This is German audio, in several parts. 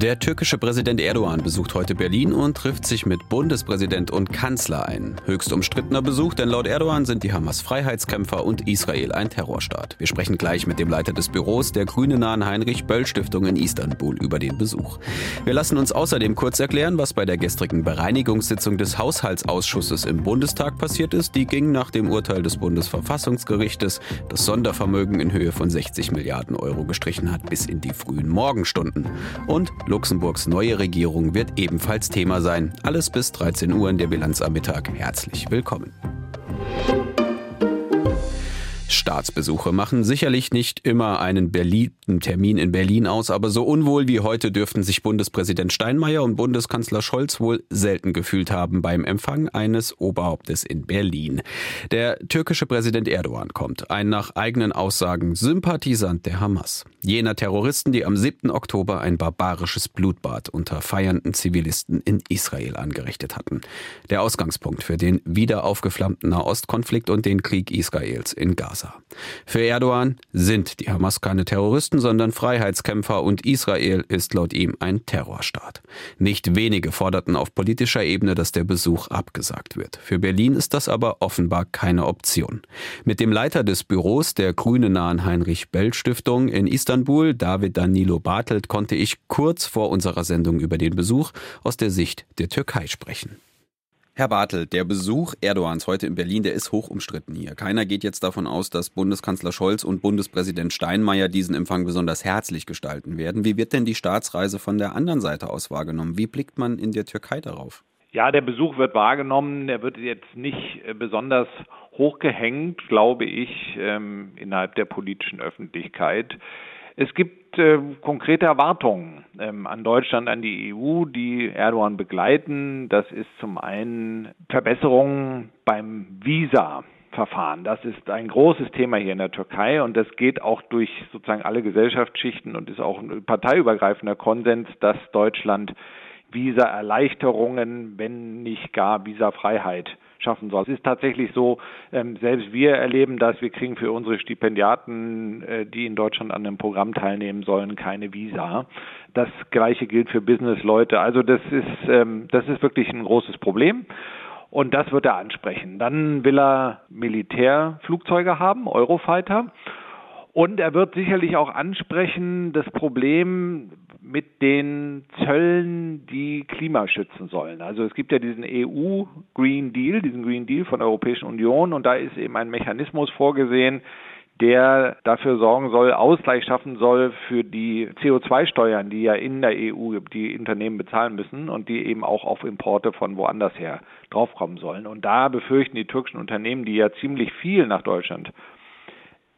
Der türkische Präsident Erdogan besucht heute Berlin und trifft sich mit Bundespräsident und Kanzler ein. Höchst umstrittener Besuch, denn laut Erdogan sind die Hamas Freiheitskämpfer und Israel ein Terrorstaat. Wir sprechen gleich mit dem Leiter des Büros der grüne-nahen Heinrich-Böll-Stiftung in Istanbul über den Besuch. Wir lassen uns außerdem kurz erklären, was bei der gestrigen Bereinigungssitzung des Haushaltsausschusses im Bundestag passiert ist. Die ging nach dem Urteil des Bundesverfassungsgerichtes, das Sondervermögen in Höhe von 60 Milliarden Euro gestrichen hat, bis in die frühen Morgenstunden. Und Luxemburgs neue Regierung wird ebenfalls Thema sein. Alles bis 13 Uhr in der Bilanz am Mittag. Herzlich willkommen. Staatsbesuche machen sicherlich nicht immer einen beliebten Termin in Berlin aus, aber so unwohl wie heute dürften sich Bundespräsident Steinmeier und Bundeskanzler Scholz wohl selten gefühlt haben beim Empfang eines Oberhauptes in Berlin. Der türkische Präsident Erdogan kommt, ein nach eigenen Aussagen Sympathisant der Hamas. Jener Terroristen, die am 7. Oktober ein barbarisches Blutbad unter feiernden Zivilisten in Israel angerichtet hatten. Der Ausgangspunkt für den wieder aufgeflammten Nahostkonflikt und den Krieg Israels in Gaza. Für Erdogan sind die Hamas keine Terroristen, sondern Freiheitskämpfer und Israel ist laut ihm ein Terrorstaat. Nicht wenige forderten auf politischer Ebene, dass der Besuch abgesagt wird. Für Berlin ist das aber offenbar keine Option. Mit dem Leiter des Büros der grüne nahen Heinrich Bell Stiftung in Istanbul, David Danilo Bartelt, konnte ich kurz vor unserer Sendung über den Besuch aus der Sicht der Türkei sprechen. Herr Bartel, der Besuch Erdogans heute in Berlin, der ist hoch umstritten hier. Keiner geht jetzt davon aus, dass Bundeskanzler Scholz und Bundespräsident Steinmeier diesen Empfang besonders herzlich gestalten werden. Wie wird denn die Staatsreise von der anderen Seite aus wahrgenommen? Wie blickt man in der Türkei darauf? Ja, der Besuch wird wahrgenommen. Der wird jetzt nicht äh, besonders hochgehängt, glaube ich, ähm, innerhalb der politischen Öffentlichkeit. Es gibt äh, konkrete Erwartungen ähm, an Deutschland, an die EU, die Erdogan begleiten. Das ist zum einen Verbesserungen beim Visa. Verfahren. Das ist ein großes Thema hier in der Türkei und das geht auch durch sozusagen alle Gesellschaftsschichten und ist auch ein parteiübergreifender Konsens, dass Deutschland Visa-Erleichterungen, wenn nicht gar Visafreiheit schaffen soll. Es ist tatsächlich so, ähm, selbst wir erleben das, wir kriegen für unsere Stipendiaten, äh, die in Deutschland an einem Programm teilnehmen sollen, keine Visa. Das gleiche gilt für Businessleute. Also das ist, ähm, das ist wirklich ein großes Problem. Und das wird er ansprechen. Dann will er Militärflugzeuge haben, Eurofighter. Und er wird sicherlich auch ansprechen das Problem mit den Zöllen, die Klima schützen sollen. Also es gibt ja diesen EU Green Deal, diesen Green Deal von der Europäischen Union und da ist eben ein Mechanismus vorgesehen, der dafür sorgen soll, Ausgleich schaffen soll für die CO2-Steuern, die ja in der EU die Unternehmen bezahlen müssen und die eben auch auf Importe von woanders her draufkommen sollen. Und da befürchten die türkischen Unternehmen, die ja ziemlich viel nach Deutschland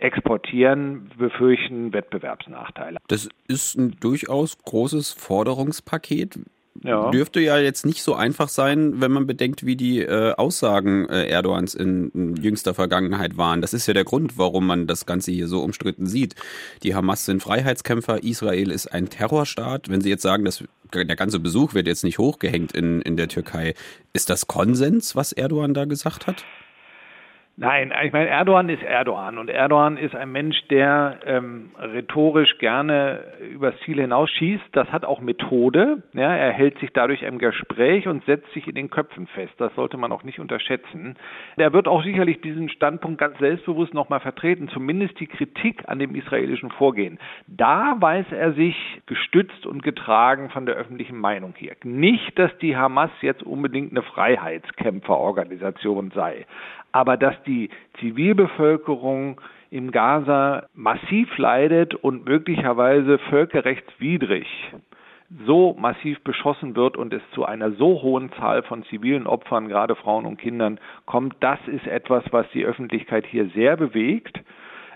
exportieren, befürchten Wettbewerbsnachteile. Das ist ein durchaus großes Forderungspaket. Ja. Dürfte ja jetzt nicht so einfach sein, wenn man bedenkt, wie die äh, Aussagen äh, Erdogans in, in, jüngster Vergangenheit waren. Das ist ja der Grund, warum man das Ganze hier so umstritten sieht. Die Hamas sind Freiheitskämpfer, Israel ist ein Terrorstaat. Wenn Sie jetzt sagen, dass der ganze Besuch wird jetzt nicht hochgehängt in, in der Türkei, ist das Konsens, was Erdogan da gesagt hat? Nein, ich meine, Erdogan ist Erdogan und Erdogan ist ein Mensch, der ähm, rhetorisch gerne übers Ziel hinausschießt. Das hat auch Methode. Ja, er hält sich dadurch im Gespräch und setzt sich in den Köpfen fest. Das sollte man auch nicht unterschätzen. Er wird auch sicherlich diesen Standpunkt ganz selbstbewusst nochmal vertreten, zumindest die Kritik an dem israelischen Vorgehen. Da weiß er sich gestützt und getragen von der öffentlichen Meinung hier. Nicht, dass die Hamas jetzt unbedingt eine Freiheitskämpferorganisation sei aber dass die Zivilbevölkerung im Gaza massiv leidet und möglicherweise völkerrechtswidrig so massiv beschossen wird und es zu einer so hohen Zahl von zivilen Opfern, gerade Frauen und Kindern, kommt, das ist etwas, was die Öffentlichkeit hier sehr bewegt.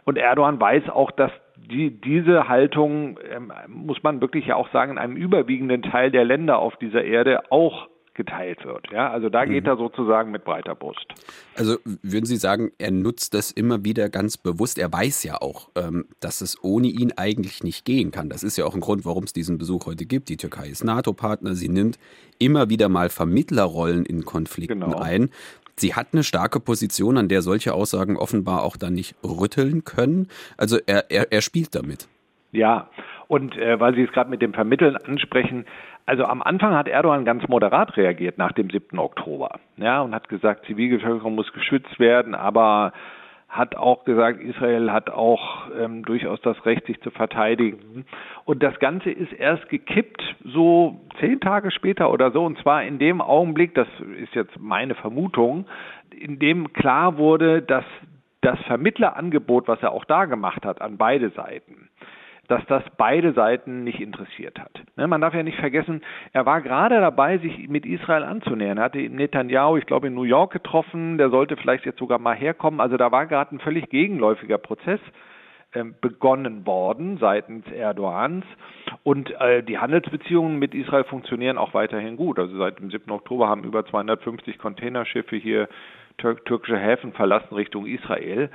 Und Erdogan weiß auch, dass die, diese Haltung, ähm, muss man wirklich ja auch sagen, in einem überwiegenden Teil der Länder auf dieser Erde auch geteilt wird. Ja, also da geht mhm. er sozusagen mit breiter Brust. Also würden Sie sagen, er nutzt das immer wieder ganz bewusst. Er weiß ja auch, ähm, dass es ohne ihn eigentlich nicht gehen kann. Das ist ja auch ein Grund, warum es diesen Besuch heute gibt. Die Türkei ist NATO-Partner. Sie nimmt immer wieder mal Vermittlerrollen in Konflikten genau. ein. Sie hat eine starke Position, an der solche Aussagen offenbar auch dann nicht rütteln können. Also er, er, er spielt damit. Ja, und äh, weil Sie es gerade mit dem Vermitteln ansprechen, also am Anfang hat Erdogan ganz moderat reagiert nach dem 7. Oktober, ja, und hat gesagt, Zivilbevölkerung muss geschützt werden, aber hat auch gesagt, Israel hat auch ähm, durchaus das Recht, sich zu verteidigen. Und das Ganze ist erst gekippt, so zehn Tage später oder so, und zwar in dem Augenblick, das ist jetzt meine Vermutung, in dem klar wurde, dass das Vermittlerangebot, was er auch da gemacht hat, an beide Seiten, dass das beide Seiten nicht interessiert hat. Ne, man darf ja nicht vergessen, er war gerade dabei, sich mit Israel anzunähern. Er hatte Netanyahu, ich glaube, in New York getroffen, der sollte vielleicht jetzt sogar mal herkommen. Also da war gerade ein völlig gegenläufiger Prozess ähm, begonnen worden seitens Erdogans. Und äh, die Handelsbeziehungen mit Israel funktionieren auch weiterhin gut. Also seit dem 7. Oktober haben über 250 Containerschiffe hier türkische Häfen verlassen Richtung Israel.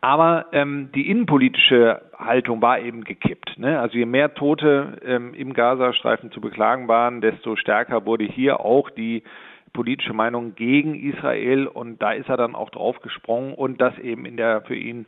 Aber ähm, die innenpolitische Haltung war eben gekippt. Ne? Also je mehr Tote ähm, im Gazastreifen zu beklagen waren, desto stärker wurde hier auch die politische Meinung gegen Israel und da ist er dann auch drauf gesprungen und das eben in der für ihn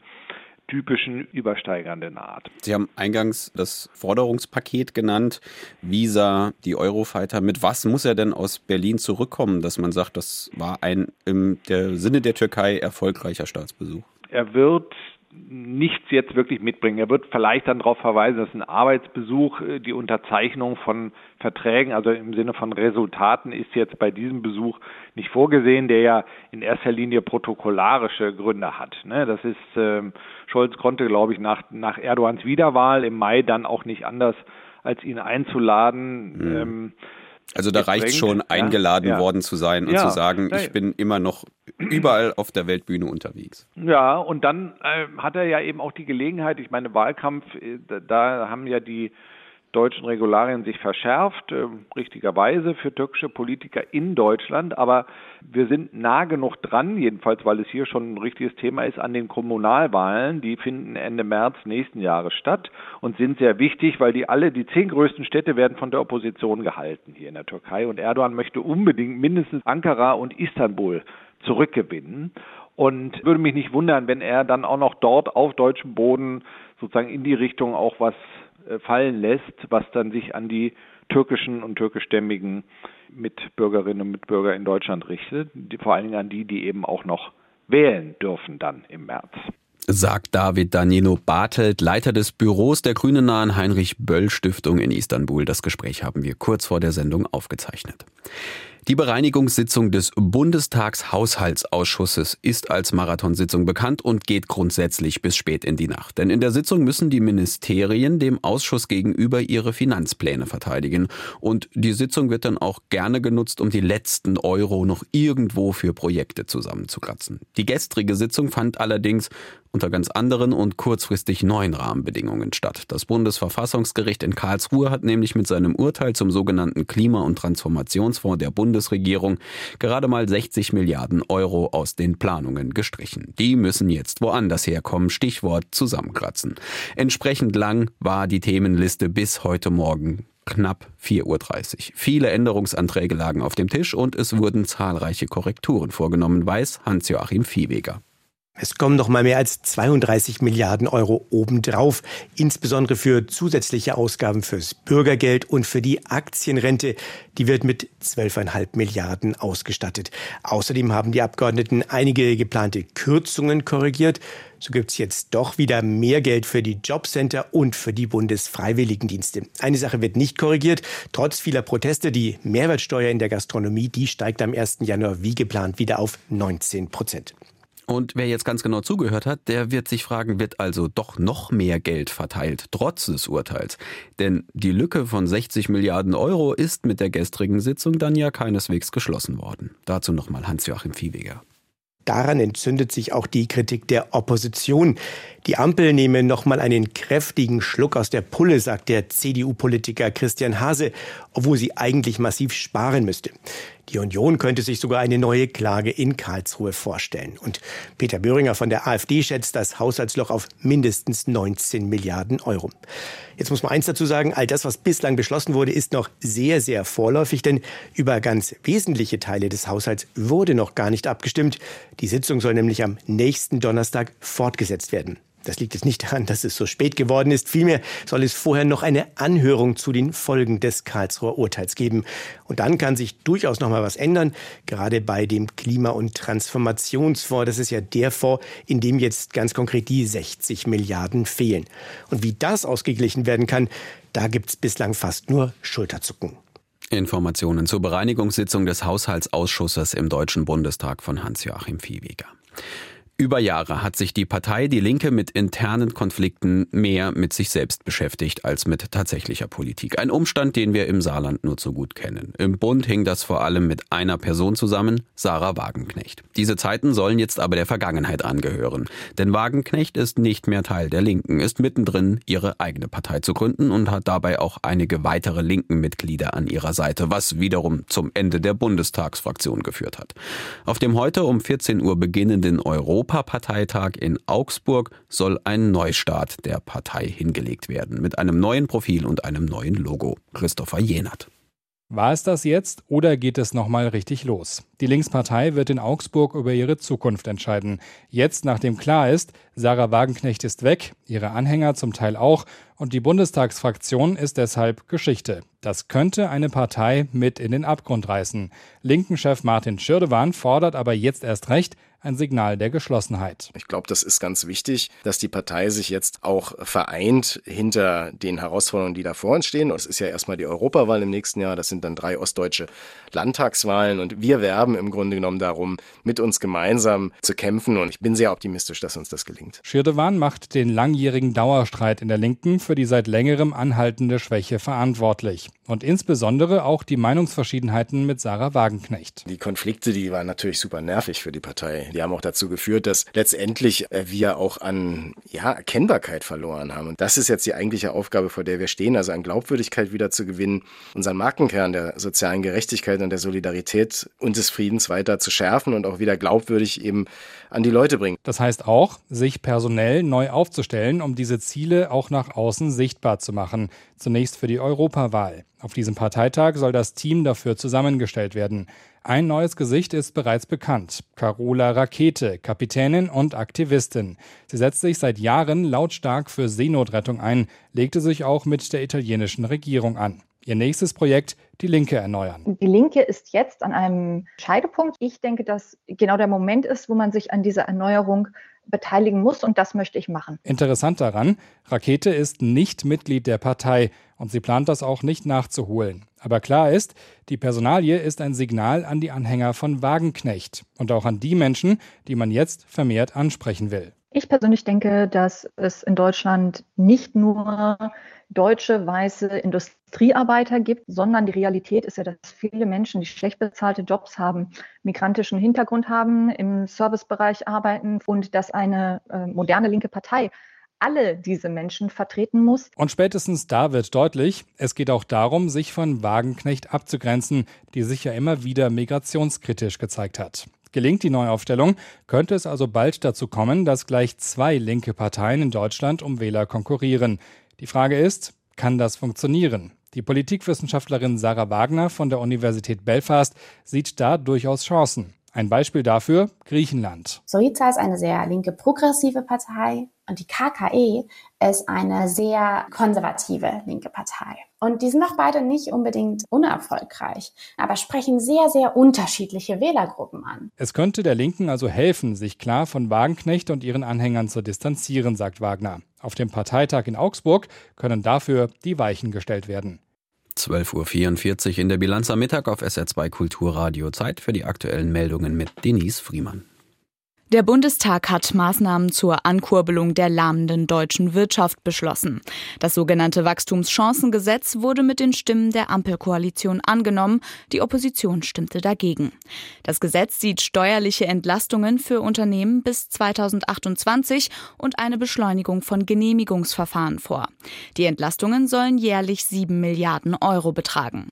typischen übersteigernden Art. Sie haben eingangs das Forderungspaket genannt, Visa, die Eurofighter. Mit was muss er denn aus Berlin zurückkommen, dass man sagt, das war ein im Sinne der Türkei erfolgreicher Staatsbesuch? er wird nichts jetzt wirklich mitbringen. Er wird vielleicht dann darauf verweisen, dass ein Arbeitsbesuch, äh, die Unterzeichnung von Verträgen, also im Sinne von Resultaten, ist jetzt bei diesem Besuch nicht vorgesehen, der ja in erster Linie protokollarische Gründe hat. Ne? Das ist, ähm, Scholz konnte, glaube ich, nach, nach Erdogans Wiederwahl im Mai dann auch nicht anders, als ihn einzuladen. Mhm. Ähm, also da reicht schon, eingeladen ja, worden zu sein und ja, zu sagen, ich bin immer noch überall auf der Weltbühne unterwegs. Ja, und dann äh, hat er ja eben auch die Gelegenheit, ich meine, Wahlkampf, äh, da haben ja die deutschen Regularien sich verschärft, äh, richtigerweise für türkische Politiker in Deutschland. Aber wir sind nah genug dran, jedenfalls weil es hier schon ein richtiges Thema ist, an den Kommunalwahlen. Die finden Ende März nächsten Jahres statt und sind sehr wichtig, weil die alle, die zehn größten Städte werden von der Opposition gehalten hier in der Türkei. Und Erdogan möchte unbedingt mindestens Ankara und Istanbul zurückgewinnen. Und würde mich nicht wundern, wenn er dann auch noch dort auf deutschem Boden sozusagen in die Richtung auch was fallen lässt, was dann sich an die türkischen und türkischstämmigen Mitbürgerinnen und Mitbürger in Deutschland richtet, die, vor allen Dingen an die, die eben auch noch wählen dürfen dann im März. Sagt David Danilo Bartelt, Leiter des Büros der Grünen nahen Heinrich Böll Stiftung in Istanbul. Das Gespräch haben wir kurz vor der Sendung aufgezeichnet. Die Bereinigungssitzung des Bundestagshaushaltsausschusses ist als Marathonsitzung bekannt und geht grundsätzlich bis spät in die Nacht. Denn in der Sitzung müssen die Ministerien dem Ausschuss gegenüber ihre Finanzpläne verteidigen. Und die Sitzung wird dann auch gerne genutzt, um die letzten Euro noch irgendwo für Projekte zusammenzukratzen. Die gestrige Sitzung fand allerdings unter ganz anderen und kurzfristig neuen Rahmenbedingungen statt. Das Bundesverfassungsgericht in Karlsruhe hat nämlich mit seinem Urteil zum sogenannten Klima- und Transformationsfonds der Bundesregierung gerade mal 60 Milliarden Euro aus den Planungen gestrichen. Die müssen jetzt woanders herkommen. Stichwort zusammenkratzen. Entsprechend lang war die Themenliste bis heute Morgen knapp 4.30 Uhr. Viele Änderungsanträge lagen auf dem Tisch und es wurden zahlreiche Korrekturen vorgenommen, weiß Hans-Joachim Viehweger. Es kommen noch mal mehr als 32 Milliarden Euro obendrauf, insbesondere für zusätzliche Ausgaben fürs Bürgergeld und für die Aktienrente. Die wird mit 12,5 Milliarden ausgestattet. Außerdem haben die Abgeordneten einige geplante Kürzungen korrigiert. So gibt es jetzt doch wieder mehr Geld für die Jobcenter und für die Bundesfreiwilligendienste. Eine Sache wird nicht korrigiert. Trotz vieler Proteste, die Mehrwertsteuer in der Gastronomie, die steigt am 1. Januar wie geplant wieder auf 19 Prozent. Und wer jetzt ganz genau zugehört hat, der wird sich fragen, wird also doch noch mehr Geld verteilt, trotz des Urteils. Denn die Lücke von 60 Milliarden Euro ist mit der gestrigen Sitzung dann ja keineswegs geschlossen worden. Dazu nochmal Hans-Joachim Viehweger. Daran entzündet sich auch die Kritik der Opposition. Die Ampel nehme nochmal einen kräftigen Schluck aus der Pulle, sagt der CDU-Politiker Christian Hase, obwohl sie eigentlich massiv sparen müsste. Die Union könnte sich sogar eine neue Klage in Karlsruhe vorstellen. Und Peter Böhringer von der AfD schätzt das Haushaltsloch auf mindestens 19 Milliarden Euro. Jetzt muss man eins dazu sagen, all das, was bislang beschlossen wurde, ist noch sehr, sehr vorläufig, denn über ganz wesentliche Teile des Haushalts wurde noch gar nicht abgestimmt. Die Sitzung soll nämlich am nächsten Donnerstag fortgesetzt werden. Das liegt jetzt nicht daran, dass es so spät geworden ist. Vielmehr soll es vorher noch eine Anhörung zu den Folgen des Karlsruher Urteils geben. Und dann kann sich durchaus noch mal was ändern, gerade bei dem Klima- und Transformationsfonds. Das ist ja der Fonds, in dem jetzt ganz konkret die 60 Milliarden fehlen. Und wie das ausgeglichen werden kann, da gibt es bislang fast nur Schulterzucken. Informationen zur Bereinigungssitzung des Haushaltsausschusses im Deutschen Bundestag von Hans-Joachim Viehweger. Über Jahre hat sich die Partei Die Linke mit internen Konflikten mehr mit sich selbst beschäftigt als mit tatsächlicher Politik. Ein Umstand, den wir im Saarland nur zu gut kennen. Im Bund hing das vor allem mit einer Person zusammen, Sarah Wagenknecht. Diese Zeiten sollen jetzt aber der Vergangenheit angehören. Denn Wagenknecht ist nicht mehr Teil der Linken, ist mittendrin, ihre eigene Partei zu gründen und hat dabei auch einige weitere linken Mitglieder an ihrer Seite, was wiederum zum Ende der Bundestagsfraktion geführt hat. Auf dem heute um 14 Uhr beginnenden Europa Europaparteitag in Augsburg soll ein Neustart der Partei hingelegt werden, mit einem neuen Profil und einem neuen Logo. Christopher Jenert. War es das jetzt oder geht es nochmal richtig los? Die Linkspartei wird in Augsburg über ihre Zukunft entscheiden. Jetzt, nachdem klar ist, Sarah Wagenknecht ist weg, ihre Anhänger zum Teil auch, und die Bundestagsfraktion ist deshalb Geschichte. Das könnte eine Partei mit in den Abgrund reißen. Linken-Chef Martin Schirdewan fordert aber jetzt erst recht, ein Signal der Geschlossenheit. Ich glaube, das ist ganz wichtig, dass die Partei sich jetzt auch vereint hinter den Herausforderungen, die da vor uns stehen. Und es ist ja erstmal die Europawahl im nächsten Jahr. Das sind dann drei ostdeutsche Landtagswahlen. Und wir werben im Grunde genommen darum, mit uns gemeinsam zu kämpfen. Und ich bin sehr optimistisch, dass uns das gelingt. Schirdewan macht den langjährigen Dauerstreit in der Linken für die seit längerem anhaltende Schwäche verantwortlich. Und insbesondere auch die Meinungsverschiedenheiten mit Sarah Wagenknecht. Die Konflikte, die waren natürlich super nervig für die Partei. Die haben auch dazu geführt, dass letztendlich äh, wir auch an ja, Erkennbarkeit verloren haben. Und das ist jetzt die eigentliche Aufgabe, vor der wir stehen, also an Glaubwürdigkeit wieder zu gewinnen, unseren Markenkern der sozialen Gerechtigkeit und der Solidarität und des Friedens weiter zu schärfen und auch wieder glaubwürdig eben an die Leute bringen. Das heißt auch, sich personell neu aufzustellen, um diese Ziele auch nach außen sichtbar zu machen. Zunächst für die Europawahl. Auf diesem Parteitag soll das Team dafür zusammengestellt werden. Ein neues Gesicht ist bereits bekannt. Carola Rakete, Kapitänin und Aktivistin. Sie setzt sich seit Jahren lautstark für Seenotrettung ein, legte sich auch mit der italienischen Regierung an. Ihr nächstes Projekt, die Linke erneuern. Die Linke ist jetzt an einem Scheidepunkt. Ich denke, dass genau der Moment ist, wo man sich an dieser Erneuerung beteiligen muss und das möchte ich machen. Interessant daran, Rakete ist nicht Mitglied der Partei und sie plant das auch nicht nachzuholen. Aber klar ist, die Personalie ist ein Signal an die Anhänger von Wagenknecht und auch an die Menschen, die man jetzt vermehrt ansprechen will. Ich persönlich denke, dass es in Deutschland nicht nur deutsche weiße Industriearbeiter gibt, sondern die Realität ist ja, dass viele Menschen, die schlecht bezahlte Jobs haben, migrantischen Hintergrund haben, im Servicebereich arbeiten und dass eine äh, moderne linke Partei alle diese Menschen vertreten muss. Und spätestens da wird deutlich, es geht auch darum, sich von Wagenknecht abzugrenzen, die sich ja immer wieder migrationskritisch gezeigt hat. Gelingt die Neuaufstellung, könnte es also bald dazu kommen, dass gleich zwei linke Parteien in Deutschland um Wähler konkurrieren. Die Frage ist, kann das funktionieren? Die Politikwissenschaftlerin Sarah Wagner von der Universität Belfast sieht da durchaus Chancen. Ein Beispiel dafür Griechenland. Syriza ist eine sehr linke progressive Partei und die KKE ist eine sehr konservative linke Partei. Und die sind auch beide nicht unbedingt unerfolgreich, aber sprechen sehr, sehr unterschiedliche Wählergruppen an. Es könnte der Linken also helfen, sich klar von Wagenknecht und ihren Anhängern zu distanzieren, sagt Wagner. Auf dem Parteitag in Augsburg können dafür die Weichen gestellt werden. 12.44 Uhr in der Bilanz am Mittag auf SR2 Kulturradio. Zeit für die aktuellen Meldungen mit Denise Friemann. Der Bundestag hat Maßnahmen zur Ankurbelung der lahmenden deutschen Wirtschaft beschlossen. Das sogenannte Wachstumschancengesetz wurde mit den Stimmen der Ampelkoalition angenommen. Die Opposition stimmte dagegen. Das Gesetz sieht steuerliche Entlastungen für Unternehmen bis 2028 und eine Beschleunigung von Genehmigungsverfahren vor. Die Entlastungen sollen jährlich sieben Milliarden Euro betragen.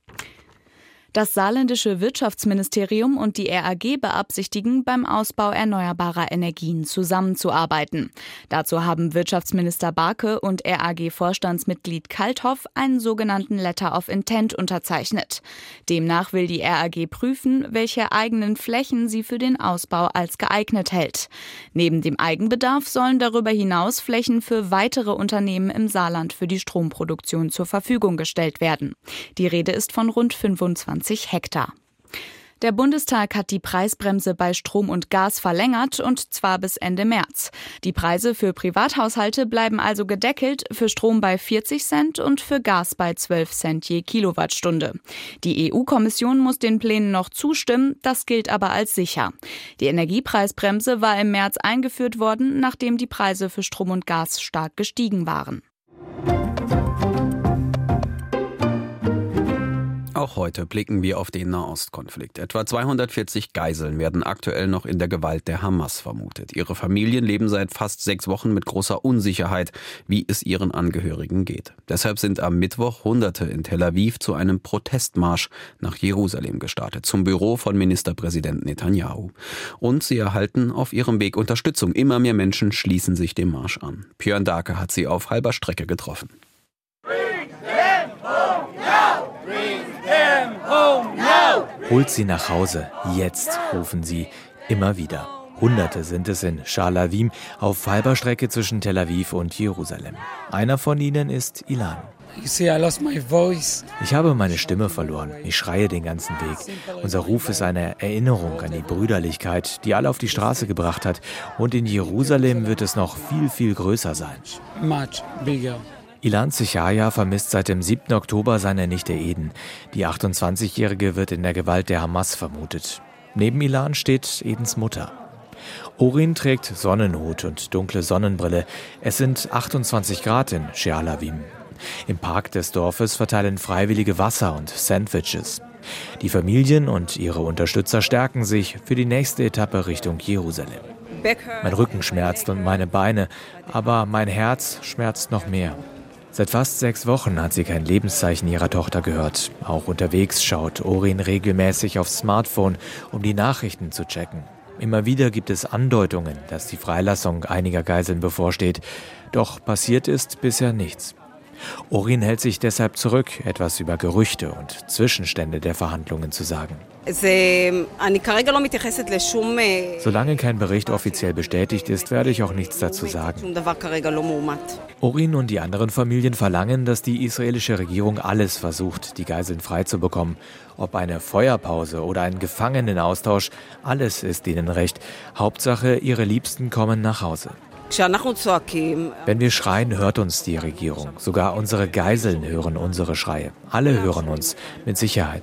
Das saarländische Wirtschaftsministerium und die RAG beabsichtigen, beim Ausbau erneuerbarer Energien zusammenzuarbeiten. Dazu haben Wirtschaftsminister Barke und RAG-Vorstandsmitglied Kalthoff einen sogenannten Letter of Intent unterzeichnet. Demnach will die RAG prüfen, welche eigenen Flächen sie für den Ausbau als geeignet hält. Neben dem Eigenbedarf sollen darüber hinaus Flächen für weitere Unternehmen im Saarland für die Stromproduktion zur Verfügung gestellt werden. Die Rede ist von rund 25 20 Hektar. Der Bundestag hat die Preisbremse bei Strom und Gas verlängert und zwar bis Ende März. Die Preise für Privathaushalte bleiben also gedeckelt, für Strom bei 40 Cent und für Gas bei 12 Cent je Kilowattstunde. Die EU-Kommission muss den Plänen noch zustimmen, das gilt aber als sicher. Die Energiepreisbremse war im März eingeführt worden, nachdem die Preise für Strom und Gas stark gestiegen waren. Auch heute blicken wir auf den Nahostkonflikt. Etwa 240 Geiseln werden aktuell noch in der Gewalt der Hamas vermutet. Ihre Familien leben seit fast sechs Wochen mit großer Unsicherheit, wie es ihren Angehörigen geht. Deshalb sind am Mittwoch Hunderte in Tel Aviv zu einem Protestmarsch nach Jerusalem gestartet, zum Büro von Ministerpräsident Netanyahu. Und sie erhalten auf ihrem Weg Unterstützung. Immer mehr Menschen schließen sich dem Marsch an. Björn Dake hat sie auf halber Strecke getroffen. Holt sie nach Hause, jetzt, rufen sie immer wieder. Hunderte sind es in Shalavim auf halber Strecke zwischen Tel Aviv und Jerusalem. Einer von ihnen ist Ilan. Ich habe meine Stimme verloren. Ich schreie den ganzen Weg. Unser Ruf ist eine Erinnerung an die Brüderlichkeit, die alle auf die Straße gebracht hat. Und in Jerusalem wird es noch viel, viel größer sein. Ilan Zichaya vermisst seit dem 7. Oktober seine Nichte Eden. Die 28-Jährige wird in der Gewalt der Hamas vermutet. Neben Ilan steht Edens Mutter. Orin trägt Sonnenhut und dunkle Sonnenbrille. Es sind 28 Grad in Shealavim. Im Park des Dorfes verteilen Freiwillige Wasser und Sandwiches. Die Familien und ihre Unterstützer stärken sich für die nächste Etappe Richtung Jerusalem. Mein Rücken schmerzt und meine Beine, aber mein Herz schmerzt noch mehr. Seit fast sechs Wochen hat sie kein Lebenszeichen ihrer Tochter gehört. Auch unterwegs schaut Orin regelmäßig aufs Smartphone, um die Nachrichten zu checken. Immer wieder gibt es Andeutungen, dass die Freilassung einiger Geiseln bevorsteht. Doch passiert ist bisher nichts. Orin hält sich deshalb zurück, etwas über Gerüchte und Zwischenstände der Verhandlungen zu sagen. Solange kein Bericht offiziell bestätigt ist, werde ich auch nichts dazu sagen. Orin und die anderen Familien verlangen, dass die israelische Regierung alles versucht, die Geiseln freizubekommen. Ob eine Feuerpause oder ein Gefangenenaustausch, alles ist ihnen recht. Hauptsache, ihre Liebsten kommen nach Hause. Wenn wir schreien, hört uns die Regierung. Sogar unsere Geiseln hören unsere Schreie. Alle hören uns, mit Sicherheit.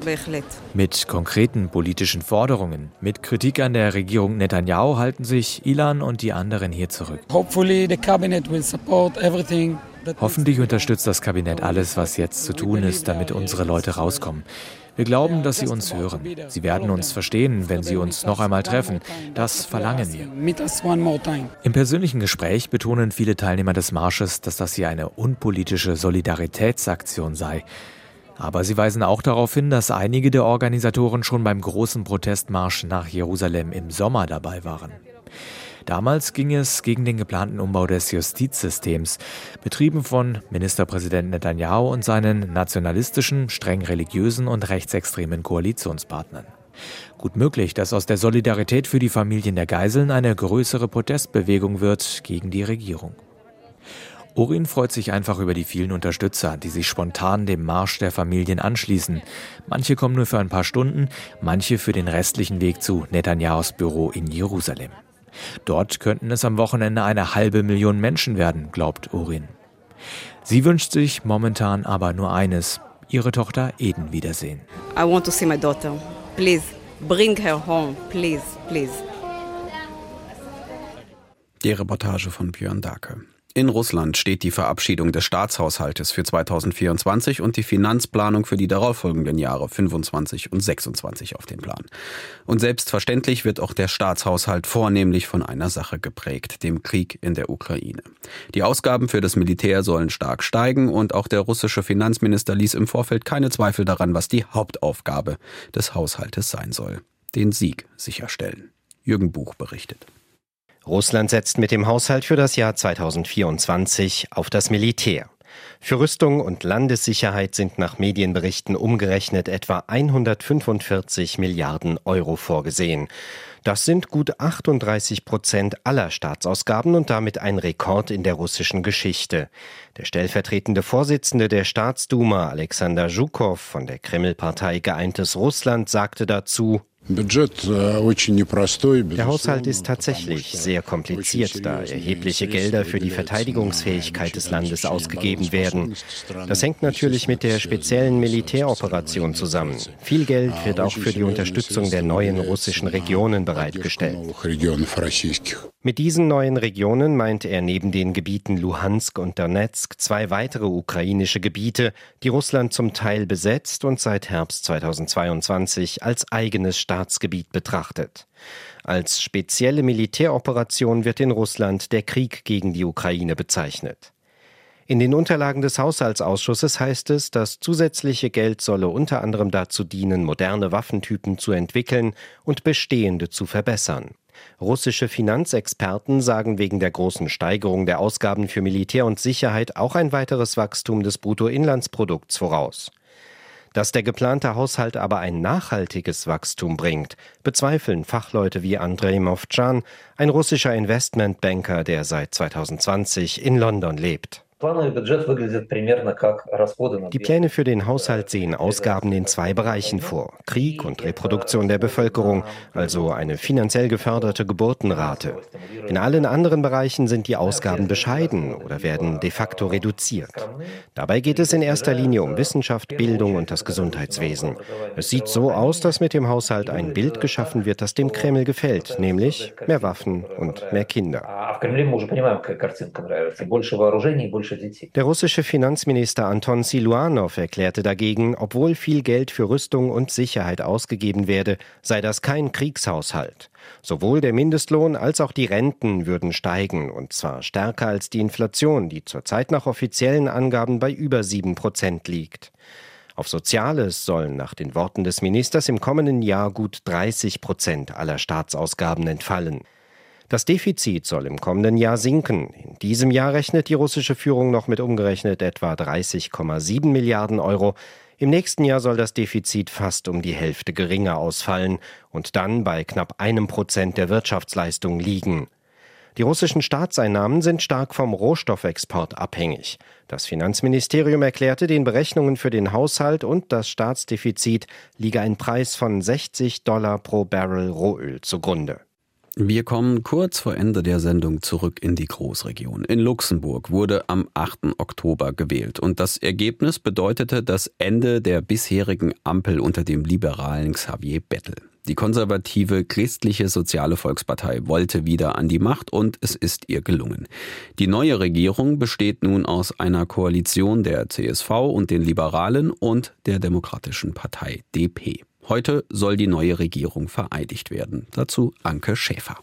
Mit konkreten politischen Forderungen, mit Kritik an der Regierung Netanyahu halten sich Ilan und die anderen hier zurück. Hoffentlich unterstützt das Kabinett alles, was jetzt zu tun ist, damit unsere Leute rauskommen. Wir glauben, dass Sie uns hören. Sie werden uns verstehen, wenn Sie uns noch einmal treffen. Das verlangen wir. Im persönlichen Gespräch betonen viele Teilnehmer des Marsches, dass das hier eine unpolitische Solidaritätsaktion sei. Aber sie weisen auch darauf hin, dass einige der Organisatoren schon beim großen Protestmarsch nach Jerusalem im Sommer dabei waren. Damals ging es gegen den geplanten Umbau des Justizsystems, betrieben von Ministerpräsident Netanyahu und seinen nationalistischen, streng religiösen und rechtsextremen Koalitionspartnern. Gut möglich, dass aus der Solidarität für die Familien der Geiseln eine größere Protestbewegung wird gegen die Regierung. Orin freut sich einfach über die vielen Unterstützer, die sich spontan dem Marsch der Familien anschließen. Manche kommen nur für ein paar Stunden, manche für den restlichen Weg zu Netanyahus Büro in Jerusalem. Dort könnten es am Wochenende eine halbe Million Menschen werden, glaubt Urin. Sie wünscht sich momentan aber nur eines, ihre Tochter Eden wiedersehen. I want to see my daughter. Please, bring her home, please, please. Die Reportage von Björn Dake. In Russland steht die Verabschiedung des Staatshaushaltes für 2024 und die Finanzplanung für die darauffolgenden Jahre 25 und 26 auf den Plan. Und selbstverständlich wird auch der Staatshaushalt vornehmlich von einer Sache geprägt, dem Krieg in der Ukraine. Die Ausgaben für das Militär sollen stark steigen und auch der russische Finanzminister ließ im Vorfeld keine Zweifel daran, was die Hauptaufgabe des Haushaltes sein soll. Den Sieg sicherstellen. Jürgen Buch berichtet. Russland setzt mit dem Haushalt für das Jahr 2024 auf das Militär. Für Rüstung und Landessicherheit sind nach Medienberichten umgerechnet etwa 145 Milliarden Euro vorgesehen. Das sind gut 38 Prozent aller Staatsausgaben und damit ein Rekord in der russischen Geschichte. Der stellvertretende Vorsitzende der Staatsduma, Alexander Zhukov von der Kremlpartei Geeintes Russland, sagte dazu, Der Haushalt ist tatsächlich sehr kompliziert, da erhebliche Gelder für die Verteidigungsfähigkeit des Landes ausgegeben werden. Das hängt natürlich mit der speziellen Militäroperation zusammen. Viel Geld wird auch für die Unterstützung der neuen russischen Regionen bereitgestellt. Mit diesen neuen Regionen meint er neben den Gebieten Luhansk und Donetsk zwei weitere ukrainische Gebiete, die Russland zum Teil besetzt und seit Herbst 2022 als eigenes Staatsgebiet betrachtet. Als spezielle Militäroperation wird in Russland der Krieg gegen die Ukraine bezeichnet. In den Unterlagen des Haushaltsausschusses heißt es, das zusätzliche Geld solle unter anderem dazu dienen, moderne Waffentypen zu entwickeln und bestehende zu verbessern. Russische Finanzexperten sagen wegen der großen Steigerung der Ausgaben für Militär und Sicherheit auch ein weiteres Wachstum des Bruttoinlandsprodukts voraus. Dass der geplante Haushalt aber ein nachhaltiges Wachstum bringt, bezweifeln Fachleute wie Andrei Movchan, ein russischer Investmentbanker, der seit 2020 in London lebt. Die Pläne für den Haushalt sehen Ausgaben in zwei Bereichen vor. Krieg und Reproduktion der Bevölkerung, also eine finanziell geförderte Geburtenrate. In allen anderen Bereichen sind die Ausgaben bescheiden oder werden de facto reduziert. Dabei geht es in erster Linie um Wissenschaft, Bildung und das Gesundheitswesen. Es sieht so aus, dass mit dem Haushalt ein Bild geschaffen wird, das dem Kreml gefällt, nämlich mehr Waffen und mehr Kinder. Der russische Finanzminister Anton Siluanov erklärte dagegen, obwohl viel Geld für Rüstung und Sicherheit ausgegeben werde, sei das kein Kriegshaushalt. Sowohl der Mindestlohn als auch die Renten würden steigen, und zwar stärker als die Inflation, die zurzeit nach offiziellen Angaben bei über sieben Prozent liegt. Auf Soziales sollen nach den Worten des Ministers im kommenden Jahr gut 30 Prozent aller Staatsausgaben entfallen. Das Defizit soll im kommenden Jahr sinken. In diesem Jahr rechnet die russische Führung noch mit umgerechnet etwa 30,7 Milliarden Euro. Im nächsten Jahr soll das Defizit fast um die Hälfte geringer ausfallen und dann bei knapp einem Prozent der Wirtschaftsleistung liegen. Die russischen Staatseinnahmen sind stark vom Rohstoffexport abhängig. Das Finanzministerium erklärte, den Berechnungen für den Haushalt und das Staatsdefizit liege ein Preis von 60 Dollar pro Barrel Rohöl zugrunde. Wir kommen kurz vor Ende der Sendung zurück in die Großregion. In Luxemburg wurde am 8. Oktober gewählt und das Ergebnis bedeutete das Ende der bisherigen Ampel unter dem liberalen Xavier Bettel. Die konservative christliche soziale Volkspartei wollte wieder an die Macht und es ist ihr gelungen. Die neue Regierung besteht nun aus einer Koalition der CSV und den Liberalen und der Demokratischen Partei DP. Heute soll die neue Regierung vereidigt werden. Dazu Anke Schäfer.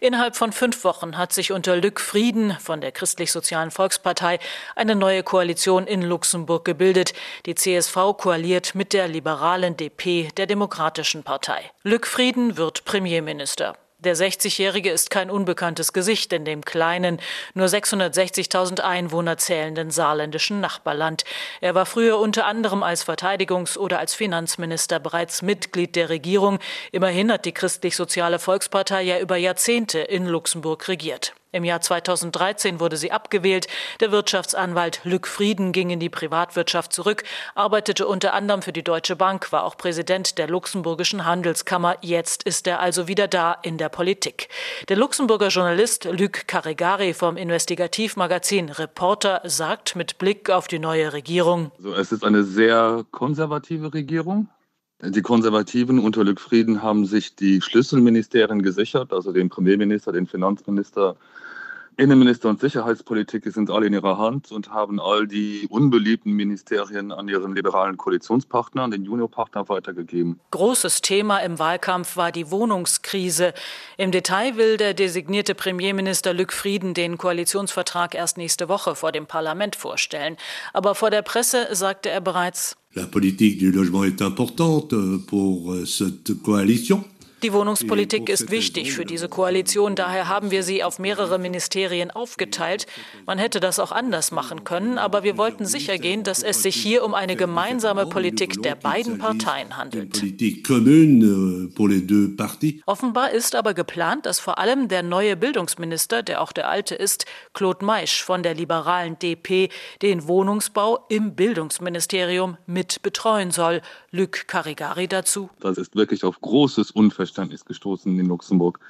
Innerhalb von fünf Wochen hat sich unter Lück Frieden von der Christlich-Sozialen Volkspartei eine neue Koalition in Luxemburg gebildet. Die CSV koaliert mit der liberalen DP der Demokratischen Partei. Lück Frieden wird Premierminister. Der 60-Jährige ist kein unbekanntes Gesicht in dem kleinen, nur 660.000 Einwohner zählenden saarländischen Nachbarland. Er war früher unter anderem als Verteidigungs- oder als Finanzminister bereits Mitglied der Regierung. Immerhin hat die Christlich-Soziale Volkspartei ja über Jahrzehnte in Luxemburg regiert. Im Jahr 2013 wurde sie abgewählt. Der Wirtschaftsanwalt Lück Frieden ging in die Privatwirtschaft zurück, arbeitete unter anderem für die Deutsche Bank, war auch Präsident der Luxemburgischen Handelskammer. Jetzt ist er also wieder da in der Politik. Der Luxemburger Journalist Luc Carregari vom Investigativmagazin Reporter sagt mit Blick auf die neue Regierung. Also es ist eine sehr konservative Regierung. Die Konservativen unter Luc Frieden haben sich die Schlüsselministerien gesichert, also den Premierminister, den Finanzminister, Innenminister und Sicherheitspolitik sind alle in ihrer Hand und haben all die unbeliebten Ministerien an ihren liberalen Koalitionspartner, an den Juniorpartner weitergegeben. Großes Thema im Wahlkampf war die Wohnungskrise. Im Detail will der designierte Premierminister Luc Frieden den Koalitionsvertrag erst nächste Woche vor dem Parlament vorstellen. Aber vor der Presse sagte er bereits, La politique du logement est importante pour cette coalition. Die Wohnungspolitik ist wichtig für diese Koalition, daher haben wir sie auf mehrere Ministerien aufgeteilt. Man hätte das auch anders machen können, aber wir wollten sicher gehen, dass es sich hier um eine gemeinsame Politik der beiden Parteien handelt. Offenbar ist aber geplant, dass vor allem der neue Bildungsminister, der auch der alte ist, Claude Meisch von der liberalen DP, den Wohnungsbau im Bildungsministerium mit betreuen soll. Luc Carigari dazu. Das ist wirklich auf großes Unverständnis Missverständnis gestoßen in Luxemburg.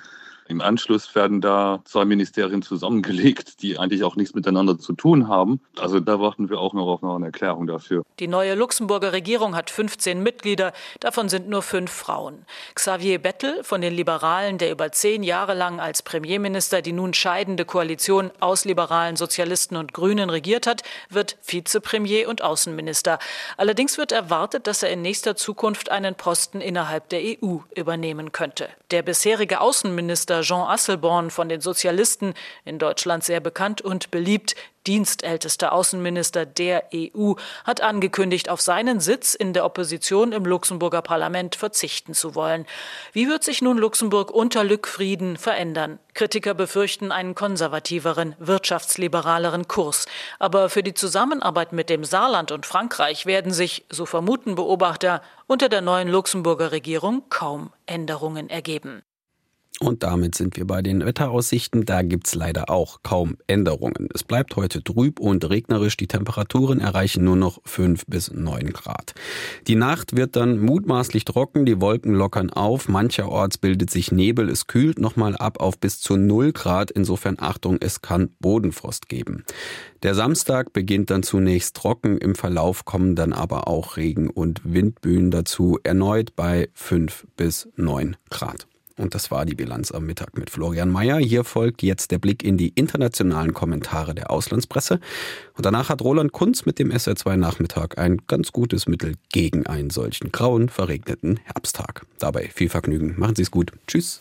Im Anschluss werden da zwei Ministerien zusammengelegt, die eigentlich auch nichts miteinander zu tun haben. Also da warten wir auch noch auf eine Erklärung dafür. Die neue Luxemburger Regierung hat 15 Mitglieder, davon sind nur fünf Frauen. Xavier Bettel von den Liberalen, der über zehn Jahre lang als Premierminister die nun scheidende Koalition aus Liberalen, Sozialisten und Grünen regiert hat, wird Vizepremier und Außenminister. Allerdings wird erwartet, dass er in nächster Zukunft einen Posten innerhalb der EU übernehmen könnte. Der bisherige Außenminister Jean Asselborn von den Sozialisten, in Deutschland sehr bekannt und beliebt, dienstältester Außenminister der EU, hat angekündigt, auf seinen Sitz in der Opposition im Luxemburger Parlament verzichten zu wollen. Wie wird sich nun Luxemburg unter Luc Frieden verändern? Kritiker befürchten einen konservativeren, wirtschaftsliberaleren Kurs. Aber für die Zusammenarbeit mit dem Saarland und Frankreich werden sich, so vermuten Beobachter, unter der neuen Luxemburger Regierung kaum Änderungen ergeben. Und damit sind wir bei den Wetteraussichten. Da gibt's leider auch kaum Änderungen. Es bleibt heute trüb und regnerisch. Die Temperaturen erreichen nur noch 5 bis 9 Grad. Die Nacht wird dann mutmaßlich trocken. Die Wolken lockern auf. Mancherorts bildet sich Nebel. Es kühlt nochmal ab auf bis zu 0 Grad. Insofern Achtung, es kann Bodenfrost geben. Der Samstag beginnt dann zunächst trocken. Im Verlauf kommen dann aber auch Regen und Windböen dazu. Erneut bei 5 bis 9 Grad. Und das war die Bilanz am Mittag mit Florian Mayer. Hier folgt jetzt der Blick in die internationalen Kommentare der Auslandspresse. Und danach hat Roland Kunz mit dem SR2 Nachmittag ein ganz gutes Mittel gegen einen solchen grauen, verregneten Herbsttag. Dabei viel Vergnügen. Machen Sie es gut. Tschüss.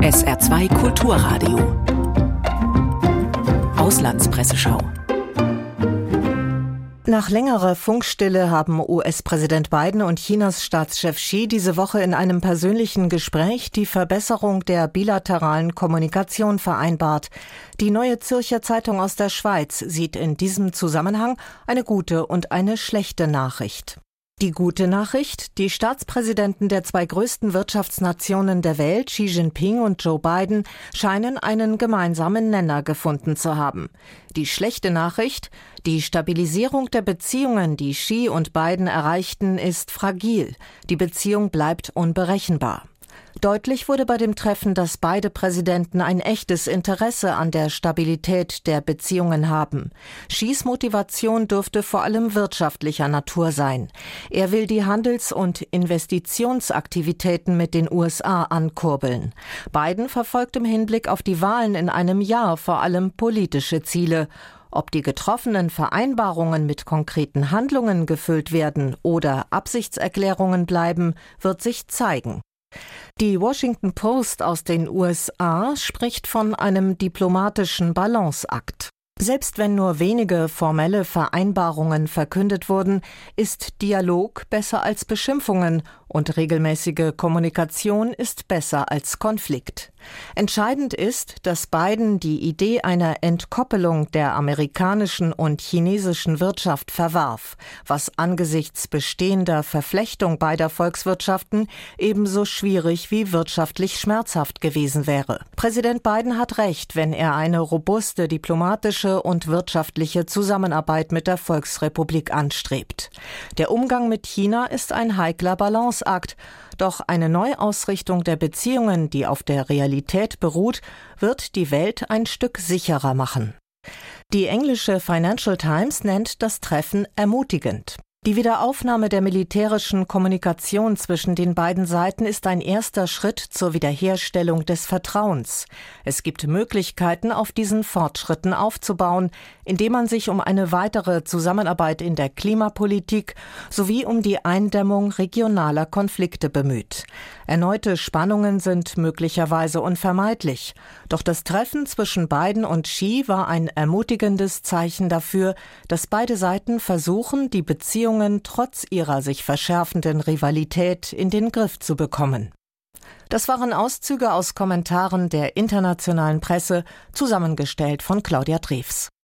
SR2 Kulturradio. Auslandspresseschau. Nach längerer Funkstille haben US-Präsident Biden und Chinas Staatschef Xi diese Woche in einem persönlichen Gespräch die Verbesserung der bilateralen Kommunikation vereinbart. Die Neue Zürcher Zeitung aus der Schweiz sieht in diesem Zusammenhang eine gute und eine schlechte Nachricht. Die gute Nachricht, die Staatspräsidenten der zwei größten Wirtschaftsnationen der Welt, Xi Jinping und Joe Biden, scheinen einen gemeinsamen Nenner gefunden zu haben. Die schlechte Nachricht, die Stabilisierung der Beziehungen, die Xi und Biden erreichten, ist fragil. Die Beziehung bleibt unberechenbar. Deutlich wurde bei dem Treffen, dass beide Präsidenten ein echtes Interesse an der Stabilität der Beziehungen haben. Xis Motivation dürfte vor allem wirtschaftlicher Natur sein. Er will die Handels- und Investitionsaktivitäten mit den USA ankurbeln. Biden verfolgt im Hinblick auf die Wahlen in einem Jahr vor allem politische Ziele. Ob die getroffenen Vereinbarungen mit konkreten Handlungen gefüllt werden oder Absichtserklärungen bleiben, wird sich zeigen. Die Washington Post aus den USA spricht von einem diplomatischen Balanceakt. Selbst wenn nur wenige formelle Vereinbarungen verkündet wurden, ist Dialog besser als Beschimpfungen und regelmäßige Kommunikation ist besser als Konflikt. Entscheidend ist, dass Biden die Idee einer Entkoppelung der amerikanischen und chinesischen Wirtschaft verwarf, was angesichts bestehender Verflechtung beider Volkswirtschaften ebenso schwierig wie wirtschaftlich schmerzhaft gewesen wäre. Präsident Biden hat recht, wenn er eine robuste diplomatische und wirtschaftliche Zusammenarbeit mit der Volksrepublik anstrebt. Der Umgang mit China ist ein heikler Balanceakt, doch eine Neuausrichtung der Beziehungen, die auf der Realität beruht, wird die Welt ein Stück sicherer machen. Die englische Financial Times nennt das Treffen ermutigend. Die Wiederaufnahme der militärischen Kommunikation zwischen den beiden Seiten ist ein erster Schritt zur Wiederherstellung des Vertrauens. Es gibt Möglichkeiten, auf diesen Fortschritten aufzubauen, indem man sich um eine weitere Zusammenarbeit in der Klimapolitik sowie um die Eindämmung regionaler Konflikte bemüht. Erneute Spannungen sind möglicherweise unvermeidlich. Doch das Treffen zwischen Biden und Xi war ein ermutigendes Zeichen dafür, dass beide Seiten versuchen, die Beziehung Beziehungen trotz ihrer sich verschärfenden Rivalität in den Griff zu bekommen. Das waren Auszüge aus Kommentaren der internationalen Presse, zusammengestellt von Claudia Drews.